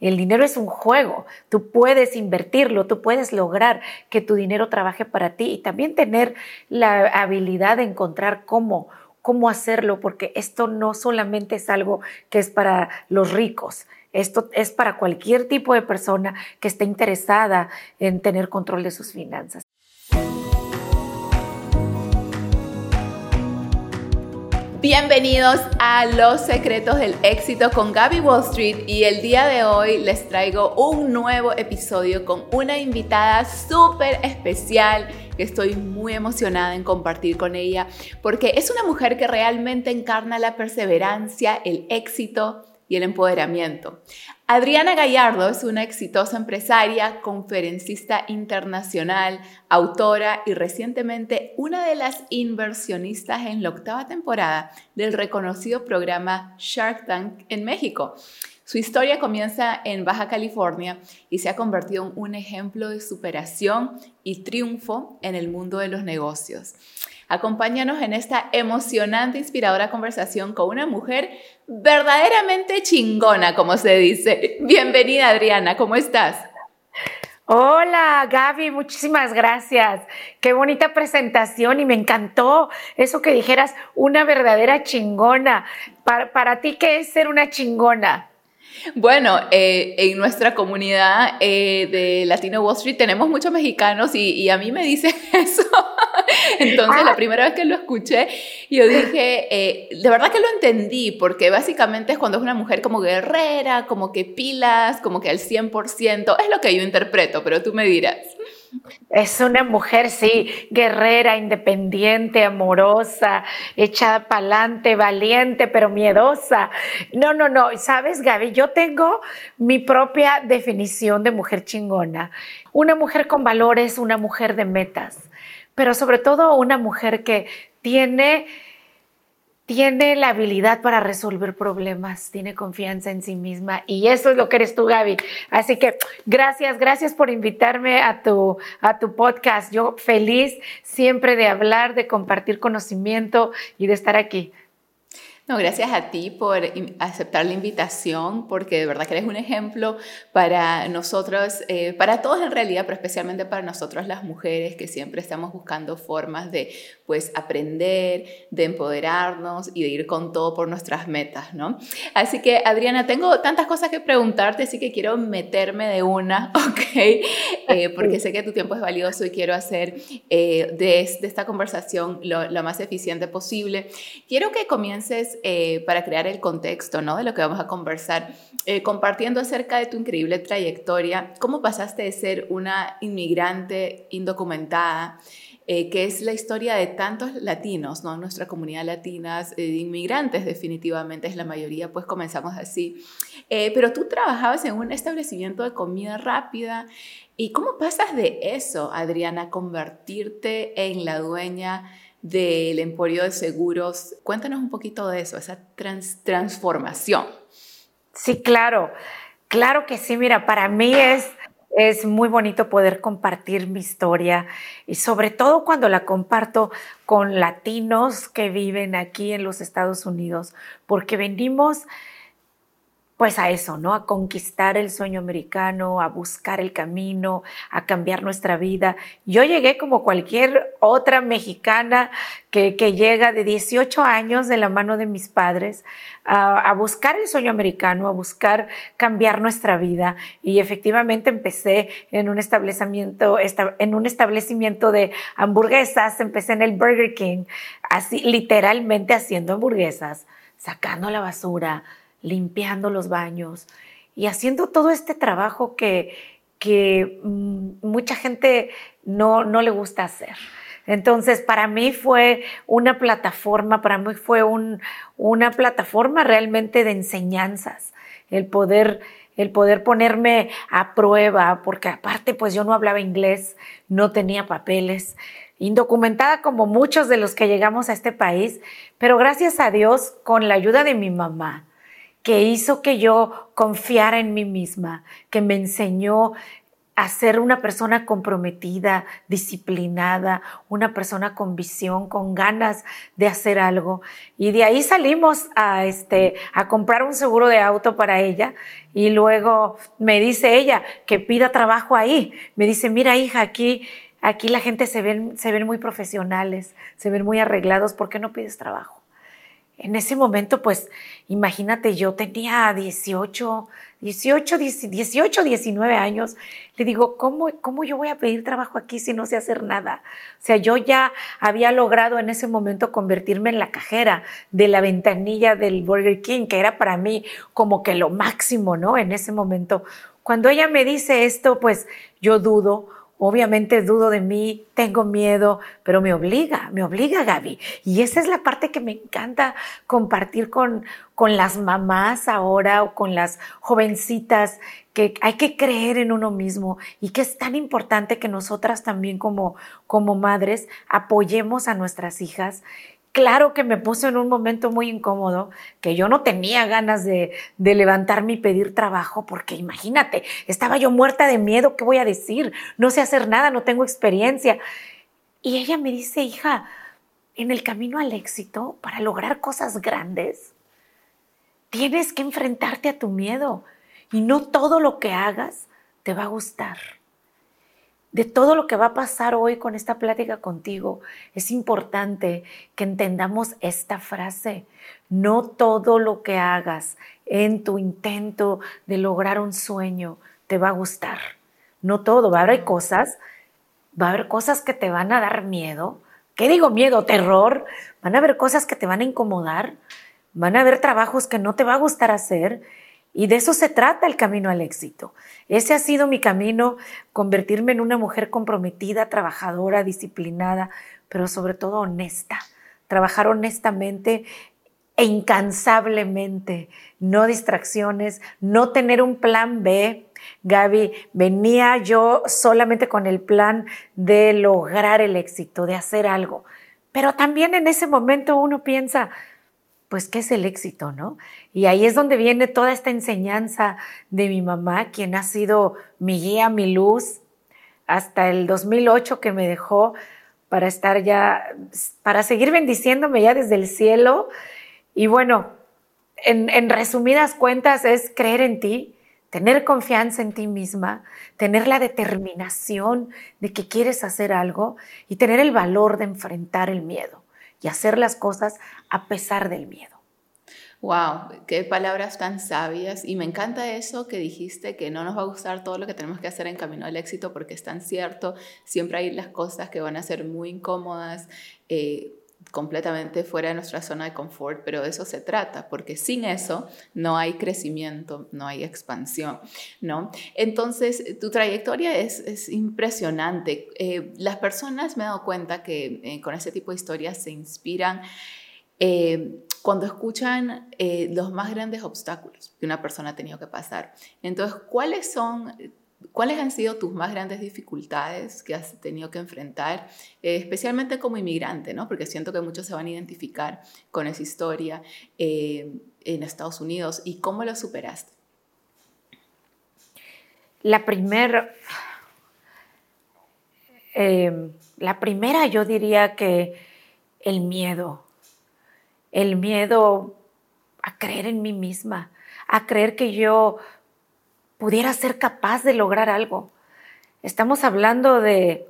El dinero es un juego, tú puedes invertirlo, tú puedes lograr que tu dinero trabaje para ti y también tener la habilidad de encontrar cómo, cómo hacerlo, porque esto no solamente es algo que es para los ricos, esto es para cualquier tipo de persona que esté interesada en tener control de sus finanzas. Bienvenidos a Los Secretos del Éxito con Gaby Wall Street y el día de hoy les traigo un nuevo episodio con una invitada súper especial que estoy muy emocionada en compartir con ella porque es una mujer que realmente encarna la perseverancia, el éxito y el empoderamiento. Adriana Gallardo es una exitosa empresaria, conferencista internacional, autora y recientemente una de las inversionistas en la octava temporada del reconocido programa Shark Tank en México. Su historia comienza en Baja California y se ha convertido en un ejemplo de superación y triunfo en el mundo de los negocios. Acompáñanos en esta emocionante, inspiradora conversación con una mujer verdaderamente chingona, como se dice. Bienvenida, Adriana, ¿cómo estás? Hola Gaby, muchísimas gracias. Qué bonita presentación y me encantó eso que dijeras, una verdadera chingona. Para, para ti, ¿qué es ser una chingona? Bueno, eh, en nuestra comunidad eh, de Latino Wall Street tenemos muchos mexicanos y, a mí me dicen eso. Entonces, la primera vez que lo escuché, yo dije, eh, de verdad que lo entendí, porque básicamente es cuando es una mujer como guerrera, como que pilas, como que al 100%, es lo que yo interpreto, pero tú me dirás. Es una mujer, sí, guerrera, independiente, amorosa, echada para adelante, valiente, pero miedosa. No, no, no. ¿Sabes, Gaby? Yo tengo mi propia definición de mujer chingona. Una mujer con valores, una mujer de metas, pero sobre todo una mujer que tiene tiene la habilidad para resolver problemas, tiene confianza en sí misma y eso es lo que eres tú, Gaby. Así que gracias, gracias por invitarme a tu, a tu podcast. Yo feliz siempre de hablar, de compartir conocimiento y de estar aquí. No, gracias a ti por aceptar la invitación, porque de verdad que eres un ejemplo para nosotros, eh, para todos en realidad, pero especialmente para nosotros las mujeres que siempre estamos buscando formas de pues aprender, de empoderarnos y de ir con todo por nuestras metas, ¿no? Así que Adriana, tengo tantas cosas que preguntarte, así que quiero meterme de una, ¿ok? Eh, porque sé que tu tiempo es valioso y quiero hacer eh, de, esta conversación lo, lo más eficiente posible. Quiero que comiences eh, para crear el contexto ¿no? de lo que vamos a conversar, eh, compartiendo acerca de tu increíble trayectoria, cómo pasaste de ser una inmigrante indocumentada, eh, que es la historia de tantos latinos, ¿no? Nuestra comunidad latina, de inmigrantes definitivamente es la mayoría, pues comenzamos así. pero tú trabajabas en un establecimiento de comida rápida. ¿Y cómo pasas de eso, Adriana, a convertirte en la dueña del Emporio de Seguros. Cuéntanos un poquito de eso, esa transformación. Sí, claro, claro que sí. Mira, para mí es, es muy bonito poder compartir mi historia y sobre todo cuando la comparto con latinos que viven aquí en los Estados Unidos, porque venimos pues a eso, ¿no? A conquistar el sueño americano, a buscar el camino, a cambiar nuestra vida. Yo llegué como cualquier otra mexicana que, llega de 18 años de la mano de mis padres a, buscar el sueño americano, a buscar cambiar nuestra vida. Y efectivamente empecé en un establecimiento, en un establecimiento de hamburguesas, empecé en el Burger King, así literalmente haciendo hamburguesas, sacando la basura, limpiando los baños y haciendo todo este trabajo que, que mm, mucha gente no, no le gusta hacer. Entonces, para mí fue una plataforma, para mí fue un, una plataforma realmente de enseñanzas, el poder, el poder ponerme a prueba, porque aparte, pues yo no hablaba inglés, no tenía papeles, indocumentada como muchos de los que llegamos a este país, pero gracias a Dios, con la ayuda de mi mamá, que hizo que yo confiara en mí misma, que me enseñó a ser una persona comprometida, disciplinada, una persona con visión, con ganas de hacer algo. Y de ahí salimos a, este, a comprar un seguro de auto para ella. Y luego me dice ella que pida trabajo ahí. Me dice, mira hija, aquí, aquí la gente se ven, se ven muy profesionales, se ven muy arreglados, ¿por qué no pides trabajo? En ese momento, pues, imagínate, yo tenía 18, 18, 18, 19 años. Le digo, ¿cómo, ¿cómo yo voy a pedir trabajo aquí si no sé hacer nada? O sea, yo ya había logrado en ese momento convertirme en la cajera de la ventanilla del Burger King, que era para mí como que lo máximo, ¿no? En ese momento. Cuando ella me dice esto, pues yo dudo Obviamente dudo de mí, tengo miedo, pero me obliga, me obliga Gaby. Y esa es la parte que me encanta compartir con, con las mamás ahora o con las jovencitas, que hay que creer en uno mismo y que es tan importante que nosotras también como, como madres apoyemos a nuestras hijas claro que me puso en un momento muy incómodo, que yo no tenía ganas de, levantarme y pedir trabajo, porque imagínate, estaba yo muerta de miedo, ¿qué voy a decir? No sé hacer nada, no tengo experiencia. Y ella me dice, hija, en el camino al éxito, para lograr cosas grandes, tienes que enfrentarte a tu miedo y no todo lo que hagas te va a gustar de todo lo que va a pasar hoy con esta plática contigo, es importante que entendamos esta frase. No todo lo que hagas en tu intento de lograr un sueño te va a gustar. No todo, va a haber cosas, va a haber cosas que te van a dar miedo. ¿Qué digo miedo? Terror. Van a haber cosas que te van a incomodar. Van a haber trabajos que no te va a gustar hacer y de eso se trata el camino al éxito. Ese ha sido mi camino, convertirme en una mujer comprometida, trabajadora, disciplinada, pero sobre todo honesta. Trabajar honestamente e incansablemente, no distracciones, no tener un plan B. Gaby, venía yo solamente con el plan de lograr el éxito, de hacer algo. Pero también en ese momento uno piensa, pues, ¿qué es el éxito, no? Y ahí es donde viene toda esta enseñanza de mi mamá, quien ha sido mi guía, mi luz, hasta el 2008 que me dejó para estar ya, para seguir bendiciéndome ya desde el cielo. Y bueno, en, en resumidas cuentas es creer en ti, tener confianza en ti misma, tener la determinación de que quieres hacer algo y tener el valor de enfrentar el miedo y hacer las cosas a pesar del miedo. Wow, qué palabras tan sabias. Y me encanta eso que dijiste, que no nos va a gustar todo lo que tenemos que hacer en camino al éxito, porque es tan cierto. Siempre hay las cosas que van a ser muy incómodas, eh, completamente fuera de nuestra zona de confort, pero de eso se trata, porque sin eso no hay crecimiento, no hay expansión, ¿no? Entonces, tu trayectoria es, impresionante. Eh, las personas me he dado cuenta que eh, con ese tipo de historias se inspiran eh, cuando escuchan los más grandes obstáculos que una persona ha tenido que pasar. Entonces, ¿cuáles son ¿Cuáles han sido tus más grandes dificultades que has tenido que enfrentar, eh, especialmente como inmigrante, ¿no? porque siento que muchos se van a identificar con esa historia eh, en Estados Unidos y cómo lo superaste? La primera, em, la primera yo diría que el miedo, el miedo a creer en mí misma, a creer que yo pudiera ser capaz de lograr algo. Estamos hablando de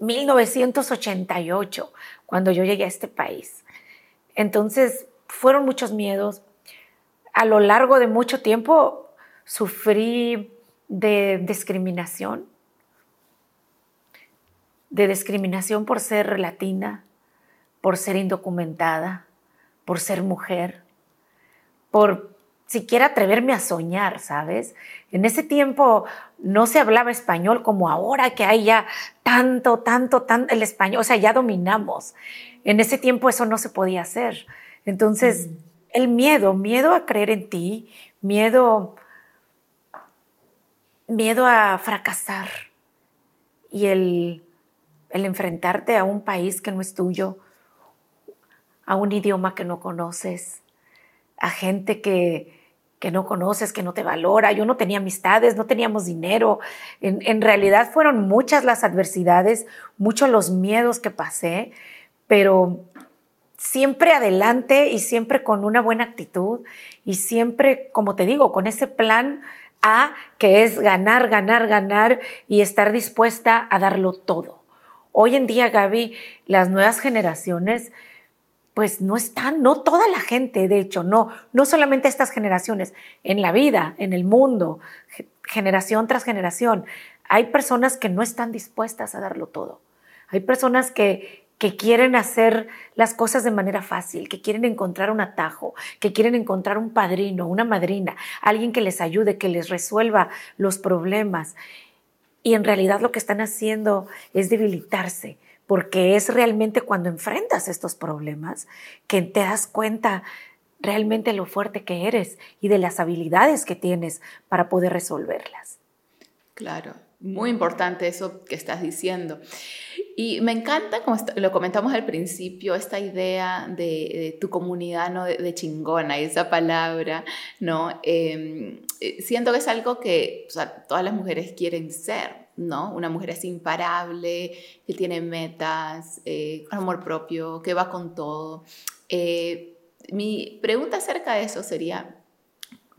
1988, cuando yo llegué a este país. Entonces, fueron muchos miedos. A lo largo de mucho tiempo sufrí de discriminación, de discriminación por ser latina, por ser indocumentada, por ser mujer, por siquiera atreverme a soñar, ¿sabes? En ese tiempo no se hablaba español como ahora que hay ya tanto, tanto, tanto el español, o sea, ya dominamos. En ese tiempo eso no se podía hacer. Entonces, el miedo, miedo a creer en ti, miedo, miedo a fracasar y el, el enfrentarte a un país que no es tuyo, a un idioma que no conoces, a gente que que no conoces, que no te valora. Yo no tenía amistades, no teníamos dinero. En, realidad fueron muchas las adversidades, muchos los miedos que pasé, pero siempre adelante y siempre con una buena actitud y siempre, como te digo, con ese plan A que es ganar, ganar, ganar y estar dispuesta a darlo todo. Hoy en día, Gaby, las nuevas generaciones pues no están, no toda la gente, de hecho, no, no solamente estas generaciones, en la vida, en el mundo, generación tras generación, hay personas que no están dispuestas a darlo todo. Hay personas que, que quieren hacer las cosas de manera fácil, que quieren encontrar un atajo, que quieren encontrar un padrino, una madrina, alguien que les ayude, que les resuelva los problemas. Y en realidad lo que están haciendo es debilitarse, porque es realmente cuando enfrentas estos problemas que te das cuenta realmente lo fuerte que eres y de las habilidades que tienes para poder resolverlas. Claro, muy importante eso que estás diciendo. Y me encanta, como lo comentamos al principio, esta idea de, tu comunidad ¿no? de, chingona, esa palabra, ¿no? Em, eh, siento que es algo que todas las mujeres quieren ser, ¿no? Una mujer es imparable, que tiene metas, eh, amor propio, que va con todo. Eh, mi pregunta acerca de eso sería,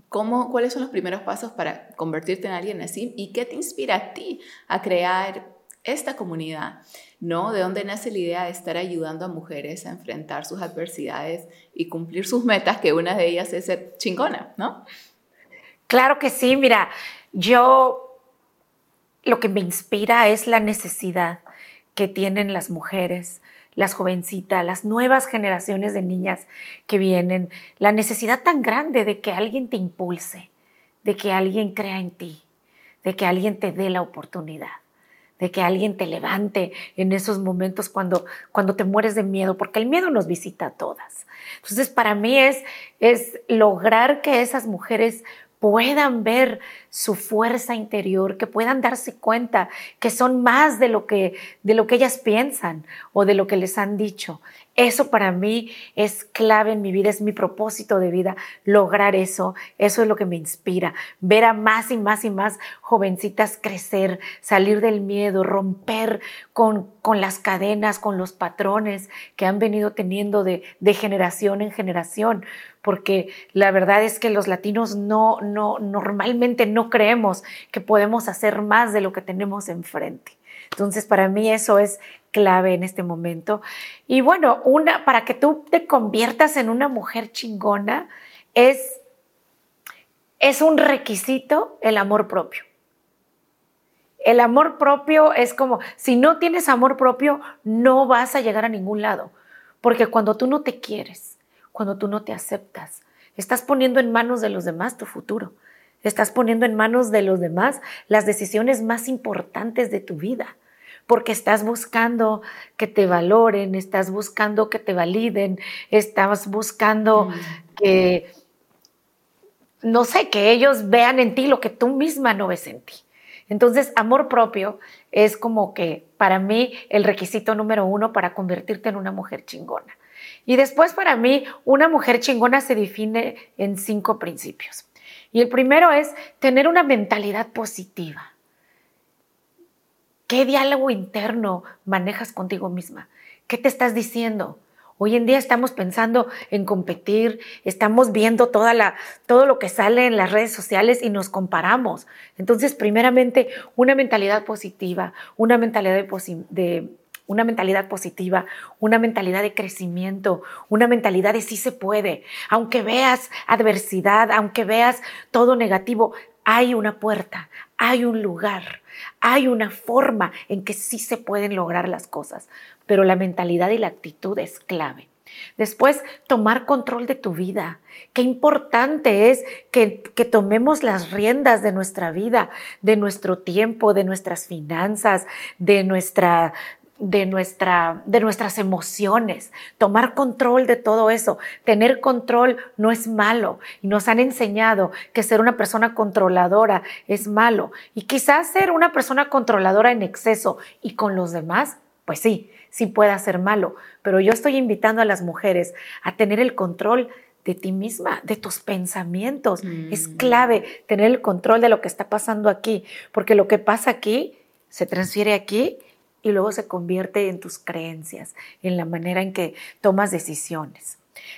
¿cómo, ¿cuáles son los primeros pasos para convertirte en alguien así? ¿Y qué te inspira a ti a crear esta comunidad? ¿no? ¿De dónde nace la idea de estar ayudando a mujeres a enfrentar sus adversidades y cumplir sus metas, que una de ellas es ser chingona, ¿no? Claro que sí, mira, yo lo que me inspira es la necesidad que tienen las mujeres, las jovencitas, las nuevas generaciones de niñas que vienen, la necesidad tan grande de que alguien te impulse, de que alguien crea en ti, de que alguien te dé la oportunidad, de que alguien te levante en esos momentos cuando, cuando te mueres de miedo, porque el miedo nos visita a todas. Entonces, para mí es, es lograr que esas mujeres puedan ver su fuerza interior, que puedan darse cuenta que son más de lo que, de lo que ellas piensan o de lo que les han dicho. Eso para mí es clave en mi vida, es mi propósito de vida, lograr eso. Eso es lo que me inspira, ver a más y más y más jovencitas crecer, salir del miedo, romper con, con las cadenas, con los patrones que han venido teniendo de, de generación en generación porque la verdad es que los latinos no, no, normalmente no creemos que podemos hacer más de lo que tenemos enfrente. Entonces, para mí eso es clave en este momento. Y bueno, una, para que tú te conviertas en una mujer chingona, es, es un requisito el amor propio. El amor propio es como, si no tienes amor propio, no vas a llegar a ningún lado. Porque cuando tú no te quieres, cuando tú no te aceptas. Estás poniendo en manos de los demás tu futuro. Estás poniendo en manos de los demás las decisiones más importantes de tu vida, porque estás buscando que te valoren, estás buscando que te validen, estás buscando mm. que, no sé, que ellos vean en ti lo que tú misma no ves en ti. Entonces, amor propio es como que para mí el requisito número uno para convertirte en una mujer chingona. Y después para mí, una mujer chingona se define en cinco principios. Y el primero es tener una mentalidad positiva. ¿Qué diálogo interno manejas contigo misma? ¿Qué te estás diciendo? Hoy en día estamos pensando en competir, estamos viendo todo lo que sale en las redes sociales y nos comparamos. Entonces, primeramente, una mentalidad positiva, una mentalidad de, de una mentalidad positiva, una mentalidad de crecimiento, una mentalidad de sí se puede. Aunque veas adversidad, aunque veas todo negativo, hay una puerta, hay un lugar, hay una forma en que sí se pueden lograr las cosas, pero la mentalidad y la actitud es clave. Después, tomar control de tu vida. Qué importante es que, que, tomemos las riendas de nuestra vida, de nuestro tiempo, de nuestras finanzas, de nuestra, de, nuestra, de nuestras emociones, tomar control de todo eso. Tener control no es malo y nos han enseñado que ser una persona controladora es malo. Y quizás ser una persona controladora en exceso y con los demás, pues sí, sí puede ser malo. Pero yo estoy invitando a las mujeres a tener el control de ti misma, de tus pensamientos. Es Mm. clave tener el control de lo que está pasando aquí, porque lo que pasa aquí se transfiere aquí y luego se convierte en tus creencias, en la manera en que tomas decisiones.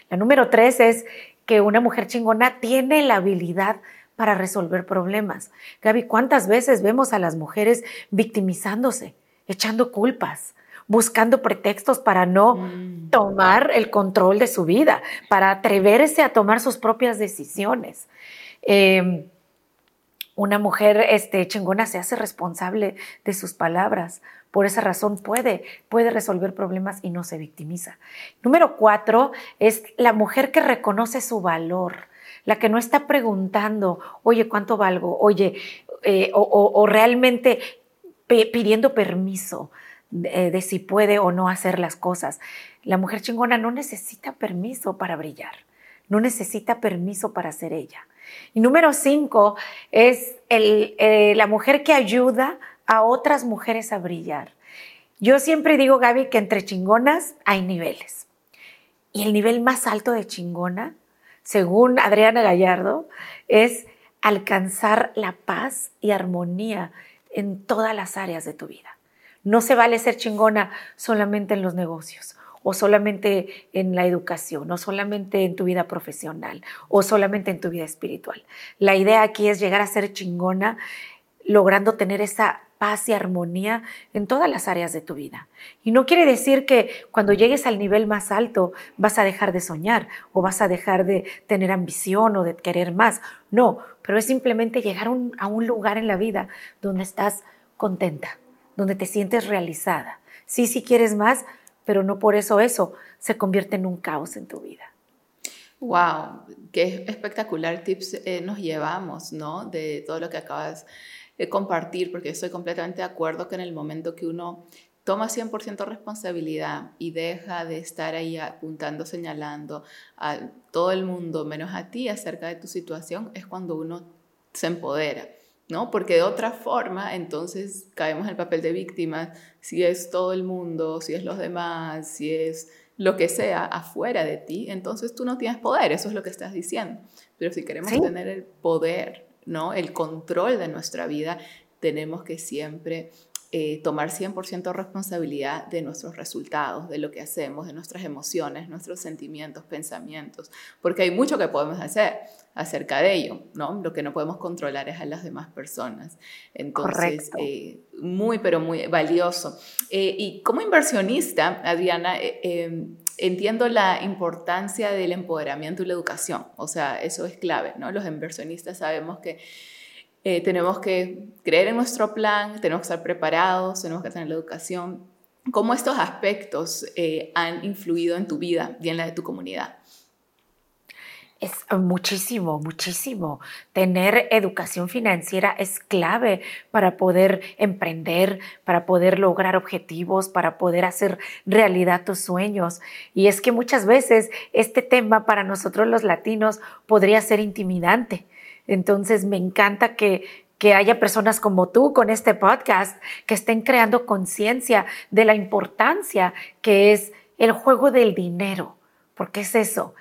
La número tres es que una mujer chingona tiene la habilidad para resolver problemas. Gaby, ¿cuántas veces vemos a las mujeres victimizándose, echando culpas, buscando pretextos para no Mm. tomar el control de su vida, para atreverse a tomar sus propias decisiones? Eh, una mujer este, chingona se hace responsable de sus palabras. Por esa razón puede, puede resolver problemas y no se victimiza. Número cuatro es la mujer que reconoce su valor, la que no está preguntando, oye, ¿cuánto valgo? Oye, eh, o, realmente pidiendo permiso de, de si puede o no hacer las cosas. La mujer chingona no necesita permiso para brillar, no necesita permiso para ser ella. Número cinco es el, eh, la mujer que ayuda a otras mujeres a brillar. Yo siempre digo, Gaby, que entre chingonas hay niveles. Y el nivel más alto de chingona, según Adriana Gallardo, es alcanzar la paz y armonía en todas las áreas de tu vida. No se vale ser chingona solamente en los negocios o solamente en la educación, o solamente en tu vida profesional, o solamente en tu vida espiritual. La idea aquí es llegar a ser chingona logrando tener esa paz y armonía en todas las áreas de tu vida. Y no quiere decir que cuando llegues al nivel más alto vas a dejar de soñar o vas a dejar de tener ambición o de querer más. No, pero es simplemente llegar a un lugar en la vida donde estás contenta, donde te sientes realizada. Sí, sí quieres más, pero no por eso eso se convierte en un caos en tu vida. Wow, qué espectacular tips eh, nos llevamos, ¿no? De todo lo que acabas de compartir, porque estoy completamente de acuerdo que en el momento que uno toma 100% responsabilidad y deja de estar ahí apuntando, señalando a todo el mundo, menos a ti, acerca de tu situación, es cuando uno se empodera. ¿no? Porque de otra forma, entonces caemos en el papel de víctimas, si es todo el mundo, si es los demás, si es lo que sea afuera de ti, entonces tú no tienes poder, eso es lo que estás diciendo. Pero si queremos ¿Sí? tener el poder, ¿no? El control de nuestra vida, tenemos que siempre eh, tomar 100% responsabilidad de nuestros resultados, de lo que hacemos, de nuestras emociones, nuestros sentimientos, pensamientos, porque hay mucho que podemos hacer acerca de ello, ¿no? Lo que no podemos controlar es a las demás personas. Entonces, eh, muy, pero muy valioso. Eh, y como inversionista, Adriana, eh, entiendo la importancia del empoderamiento y la educación, o sea, eso es clave, ¿no? Los inversionistas sabemos que eh, tenemos que creer en nuestro plan, tenemos que estar preparados, tenemos que tener la educación. ¿Cómo estos aspectos eh, han influido en tu vida y en la de tu comunidad? Es muchísimo, muchísimo. Tener educación financiera es clave para poder emprender, para poder lograr objetivos, para poder hacer realidad tus sueños. Y es que muchas veces este tema para nosotros los latinos podría ser intimidante. Entonces me encanta que, que haya personas como tú con este podcast que estén creando conciencia de la importancia que es el juego del dinero. Porque es eso.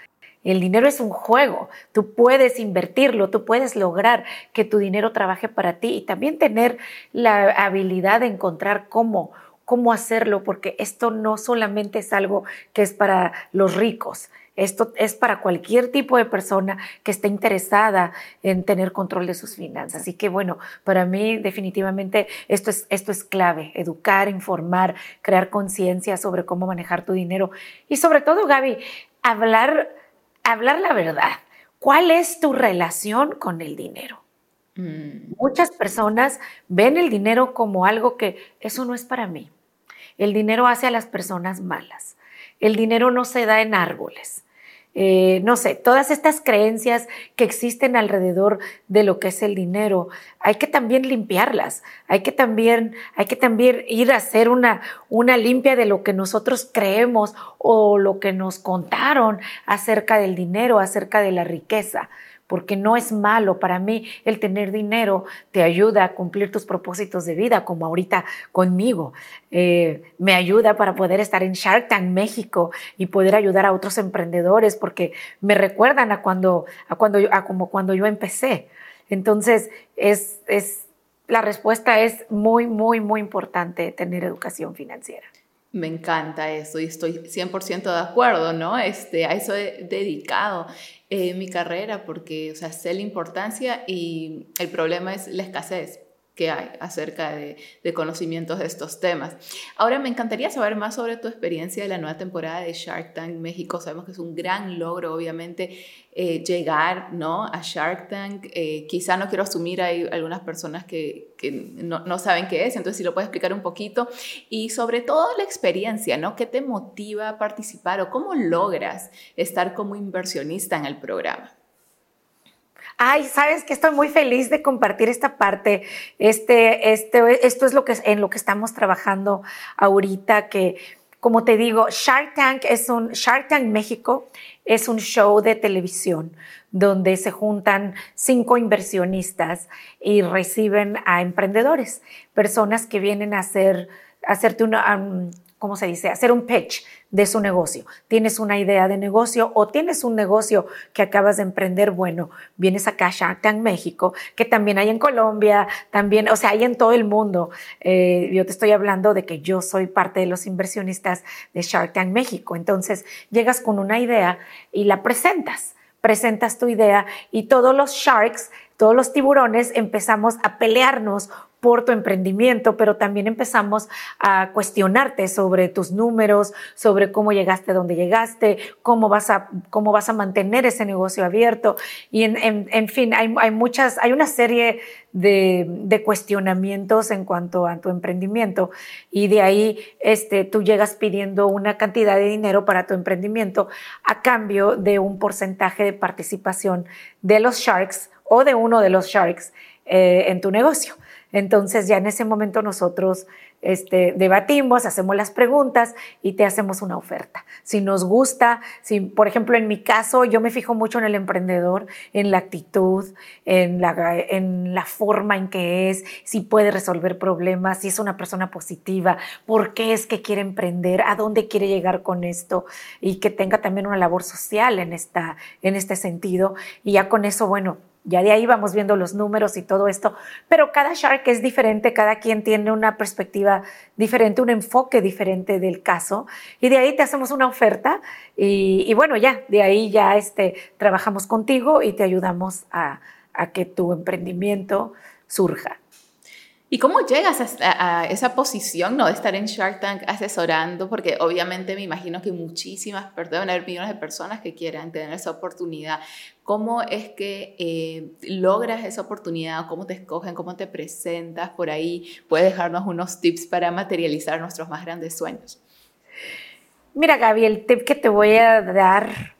El dinero es un juego. Tú puedes invertirlo, tú puedes lograr que tu dinero trabaje para ti y también tener la habilidad de encontrar cómo, cómo hacerlo, porque esto no solamente es algo que es para los ricos. Esto es para cualquier tipo de persona que esté interesada en tener control de sus finanzas. Así que bueno, para mí definitivamente esto es, esto es clave, educar, informar, crear conciencia sobre cómo manejar tu dinero y sobre todo, Gaby, hablar, hablar la verdad. ¿Cuál es tu relación con el dinero? Mm. Muchas personas ven el dinero como algo que eso no es para mí. El dinero hace a las personas malas. El dinero no se da en árboles. Eh, no sé, todas estas creencias que existen alrededor de lo que es el dinero, hay que también limpiarlas, hay que también, hay que también ir a hacer una, una limpia de lo que nosotros creemos o lo que nos contaron acerca del dinero, acerca de la riqueza, porque no es malo. Para mí el tener dinero te ayuda a cumplir tus propósitos de vida, como ahorita conmigo. Eh, me ayuda para poder estar en Shark Tank México y poder ayudar a otros emprendedores, porque me recuerdan a cuando, a cuando, a como cuando yo empecé. Entonces, es, es, la respuesta es muy, muy, muy importante tener educación financiera. Me encanta eso y estoy 100% de acuerdo, ¿no? Este, a eso he dedicado eh, mi carrera porque, o sea, sé la importancia y el problema es la escasez hay acerca de, conocimientos de estos temas. Ahora me encantaría saber más sobre tu experiencia de la nueva temporada de Shark Tank México. Sabemos que es un gran logro, obviamente, eh, llegar ¿no? a Shark Tank. Eh, quizá no quiero asumir, hay algunas personas que, no, saben qué es, entonces si lo puedes explicar un poquito. Y sobre todo la experiencia, ¿no? ¿Qué te motiva a participar o cómo logras estar como inversionista en el programa? Ay, sabes que estoy muy feliz de compartir esta parte. Este, este, esto es lo que, en lo que estamos trabajando ahorita, que como te digo, Shark Tank es un, Shark Tank México es un show de televisión donde se juntan cinco inversionistas y reciben a emprendedores, personas que vienen a hacer, a hacerte una, um, ¿cómo se dice? Hacer un pitch de su negocio. Tienes una idea de negocio o tienes un negocio que acabas de emprender, bueno, vienes acá Shark Tank México, que también hay en Colombia, también, o sea, hay en todo el mundo. Eh, yo te estoy hablando de que yo soy parte de los inversionistas de Shark Tank México. Entonces, llegas con una idea y la presentas presentas tu idea y todos los sharks, todos los tiburones empezamos a pelearnos por tu emprendimiento, pero también empezamos a cuestionarte sobre tus números, sobre cómo llegaste a donde llegaste, cómo vas a, cómo vas a mantener ese negocio abierto. Y en, en, fin, hay, hay, muchas, hay una serie de, de, cuestionamientos en cuanto a tu emprendimiento. Y de ahí este, tú llegas pidiendo una cantidad de dinero para tu emprendimiento a cambio de un porcentaje de participación de los sharks o de uno de los sharks eh, en tu negocio. Entonces ya en ese momento nosotros este, debatimos, hacemos las preguntas y te hacemos una oferta. Si nos gusta, si, por ejemplo, en mi caso, yo me fijo mucho en el emprendedor, en la actitud, en la, en la forma en que es, si puede resolver problemas, si es una persona positiva, por qué es que quiere emprender, a dónde quiere llegar con esto y que tenga también una labor social en, esta, en este sentido. Y ya con eso, bueno, ya de ahí vamos viendo los números y todo esto, pero cada shark es diferente, cada quien tiene una perspectiva diferente, un enfoque diferente del caso, y de ahí te hacemos una oferta y, bueno, ya, de ahí ya este, trabajamos contigo y te ayudamos a, a que tu emprendimiento surja. ¿Y cómo llegas a, esa posición ¿no? de estar en Shark Tank asesorando? Porque obviamente me imagino que muchísimas, perdón, haber millones de personas que quieran tener esa oportunidad. ¿Cómo es que eh, logras esa oportunidad? ¿Cómo te escogen? ¿Cómo te presentas por ahí? ¿Puedes dejarnos unos tips para materializar nuestros más grandes sueños? Mira, Gaby, el tip que te voy a dar,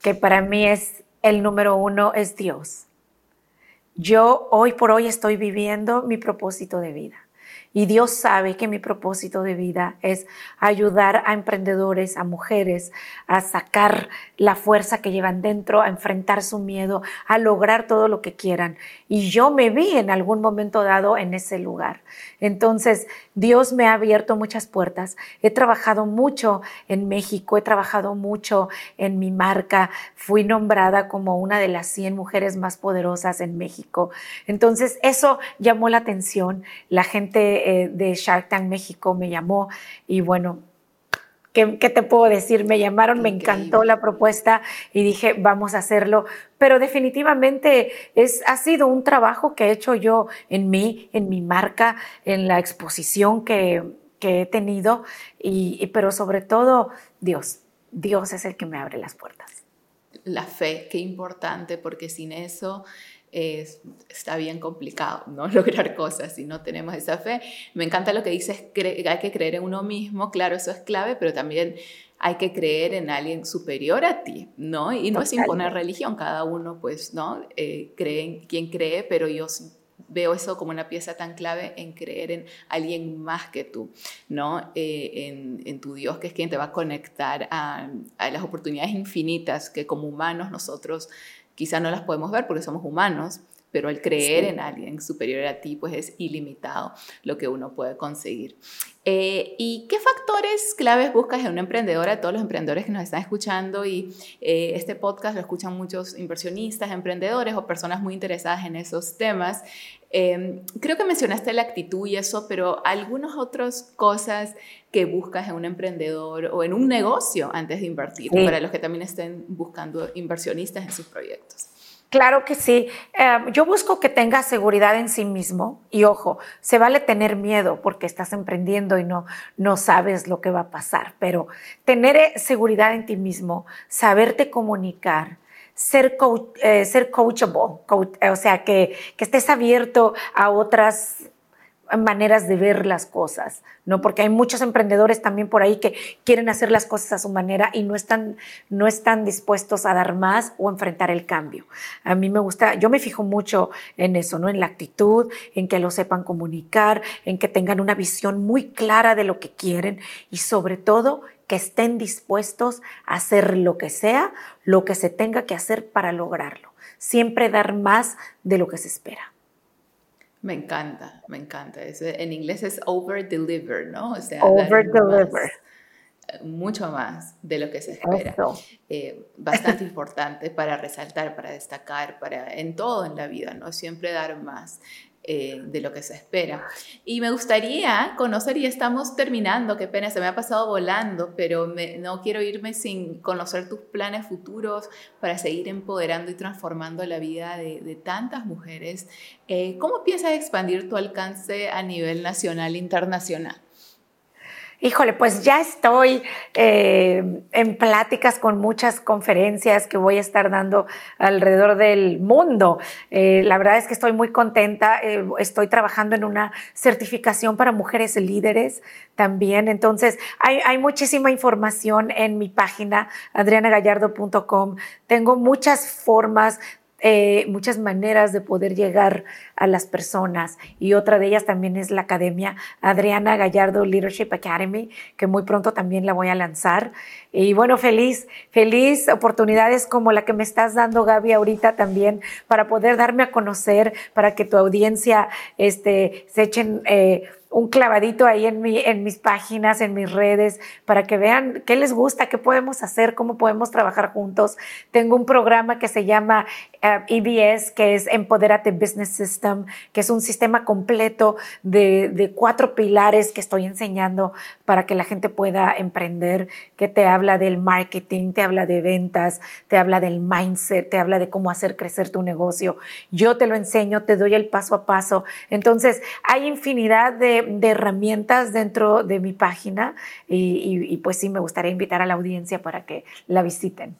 que para mí es el número uno, es Dios. Yo hoy por hoy estoy viviendo mi propósito de vida. Y Dios sabe que mi propósito de vida es ayudar a emprendedores, a mujeres, a sacar la fuerza que llevan dentro, a enfrentar su miedo, a lograr todo lo que quieran. Y yo me vi en algún momento dado en ese lugar. Entonces, Dios me ha abierto muchas puertas. He trabajado mucho en México, he trabajado mucho en mi marca. Fui nombrada como una de las 100 mujeres más poderosas en México. Entonces, eso llamó la atención. La gente eh, de Shark Tank México me llamó y bueno, ¿Qué, te puedo decir? Me llamaron, me encantó la propuesta y dije, vamos a hacerlo. Pero definitivamente es, ha sido un trabajo que he hecho yo en mí, en mi marca, en la exposición que, que he tenido, y, pero sobre todo Dios. Dios es el que me abre las puertas. La fe, qué importante, porque sin eso está bien complicado, ¿no? Lograr cosas si no tenemos esa fe. Me encanta lo que dices, hay que creer en uno mismo, claro, eso es clave, pero también hay que creer en alguien superior a ti, ¿no? Y no es imponer religión, cada uno, pues, ¿no? Eh, cree en quien cree, pero yo veo eso como una pieza tan clave en creer en alguien más que tú, ¿no? Eh, en, en, tu Dios, que es quien te va a conectar a, a las oportunidades infinitas que como humanos nosotros Quizá no las podemos ver porque somos humanos, pero al creer en alguien superior a ti, pues es ilimitado lo que uno puede conseguir. Eh, ¿Y qué factores claves buscas en una emprendedora? Todos los emprendedores que nos están escuchando y eh, este podcast lo escuchan muchos inversionistas, emprendedores o personas muy interesadas en esos temas. Em, creo que mencionaste la actitud y eso, pero algunas otras cosas que buscas en un emprendedor o en un negocio antes de invertir, para los que también estén buscando inversionistas en sus proyectos. Claro que sí. Em, yo busco que tenga seguridad en sí mismo y ojo, se vale tener miedo porque estás emprendiendo y no, no sabes lo que va a pasar, pero tener eh, seguridad en ti mismo, saberte comunicar, ser, eh, ser coachable, o sea, que, que estés abierto a otras maneras de ver las cosas, ¿no? Porque hay muchos emprendedores también por ahí que quieren hacer las cosas a su manera y no están, no están dispuestos a dar más o enfrentar el cambio. A mí me gusta, yo me fijo mucho en eso, ¿no? En la actitud, en que lo sepan comunicar, en que tengan una visión muy clara de lo que quieren y sobre todo que estén dispuestos a hacer lo que sea, lo que se tenga que hacer para lograrlo. Siempre dar más de lo que se espera. Me encanta, me encanta. en inglés es over deliver, ¿no? O sea, over deliver. mucho más de lo que se espera. Eh, bastante importante para resaltar, para destacar, para en todo en la vida, ¿no? Siempre dar más. Eh, de lo que se espera. Y me gustaría conocer, y estamos terminando, qué pena, se me ha pasado volando, pero no quiero irme sin conocer tus planes futuros para seguir empoderando y transformando la vida de, tantas mujeres. Eh, ¿Cómo piensas expandir tu alcance a nivel nacional e internacional? Híjole, pues ya estoy eh, en pláticas con muchas conferencias que voy a estar dando alrededor del mundo. Eh, la verdad es que estoy muy contenta. Eh, estoy trabajando en una certificación para mujeres líderes también. Entonces, hay, hay muchísima información en mi página, adrianagallardo.com. Tengo muchas formas eh, muchas maneras de poder llegar a las personas y otra de ellas también es la Academia Adriana Gallardo Leadership Academy, que muy pronto también la voy a lanzar. Y bueno, feliz, feliz oportunidades como la que me estás dando, Gaby, ahorita también, para poder darme a conocer, para que tu audiencia este, se echen... Eh, un clavadito ahí en, mi, en mis páginas, en mis redes, para que vean qué les gusta, qué podemos hacer, cómo podemos trabajar juntos. Tengo un programa que se llama EBS, eh, que es Empoderate Business System, que es un sistema completo de, de, cuatro pilares que estoy enseñando para que la gente pueda emprender, que te habla del marketing, te habla de ventas, te habla del mindset, te habla de cómo hacer crecer tu negocio. Yo te lo enseño, te doy el paso a paso. Entonces, hay infinidad de de, herramientas dentro de mi página y, pues sí, me gustaría invitar a la audiencia para que la visiten.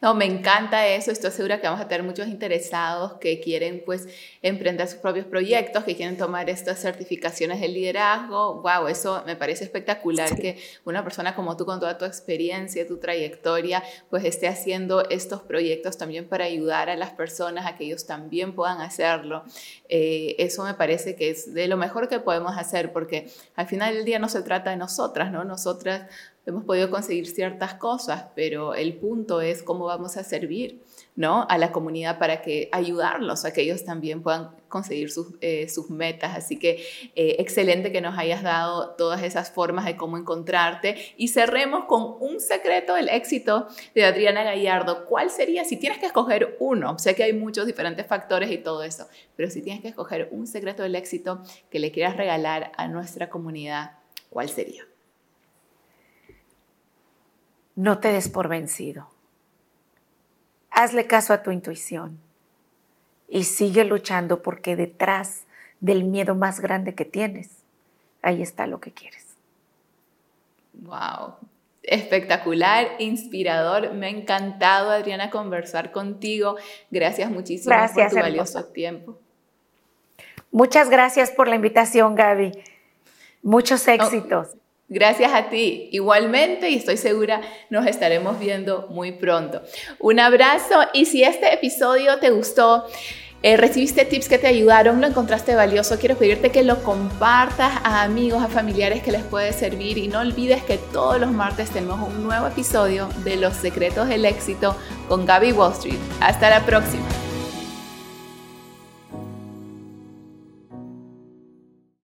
No, me encanta eso. Estoy segura que vamos a tener muchos interesados que quieren pues emprender sus propios proyectos, que quieren tomar estas certificaciones de liderazgo. Wow, eso me parece espectacular que una persona como tú con toda tu experiencia, tu trayectoria, pues esté haciendo estos proyectos también para ayudar a las personas a que ellos también puedan hacerlo. Eh, eso me parece que es de lo mejor que podemos hacer porque al final del día no se trata de nosotras, ¿no? Nosotras hemos podido conseguir ciertas cosas, pero el punto es cómo vamos a servir ¿no? a la comunidad para que ayudarlos a que ellos también puedan conseguir sus, eh, sus metas. Así que eh, excelente que nos hayas dado todas esas formas de cómo encontrarte. Y cerremos con un secreto del éxito de Adriana Gallardo. ¿Cuál sería, si tienes que escoger uno? Sé que hay muchos diferentes factores y todo eso, pero si tienes que escoger un secreto del éxito que le quieras regalar a nuestra comunidad, ¿cuál sería? No te des por vencido. Hazle caso a tu intuición y sigue luchando porque detrás del miedo más grande que tienes, ahí está lo que quieres. Wow, espectacular, inspirador. Me ha encantado, Adriana, conversar contigo. Gracias muchísimo por tu valioso tiempo. Muchas gracias por la invitación, Gaby. Muchos éxitos. Gracias a ti igualmente y estoy segura nos estaremos viendo muy pronto. Un abrazo y si este episodio te gustó, eh, recibiste tips que te ayudaron, lo encontraste valioso, quiero pedirte que lo compartas a amigos, a familiares que les puede servir y no olvides que todos los martes tenemos un nuevo episodio de Los Secretos del Éxito con Gaby Wall Street. Hasta la próxima.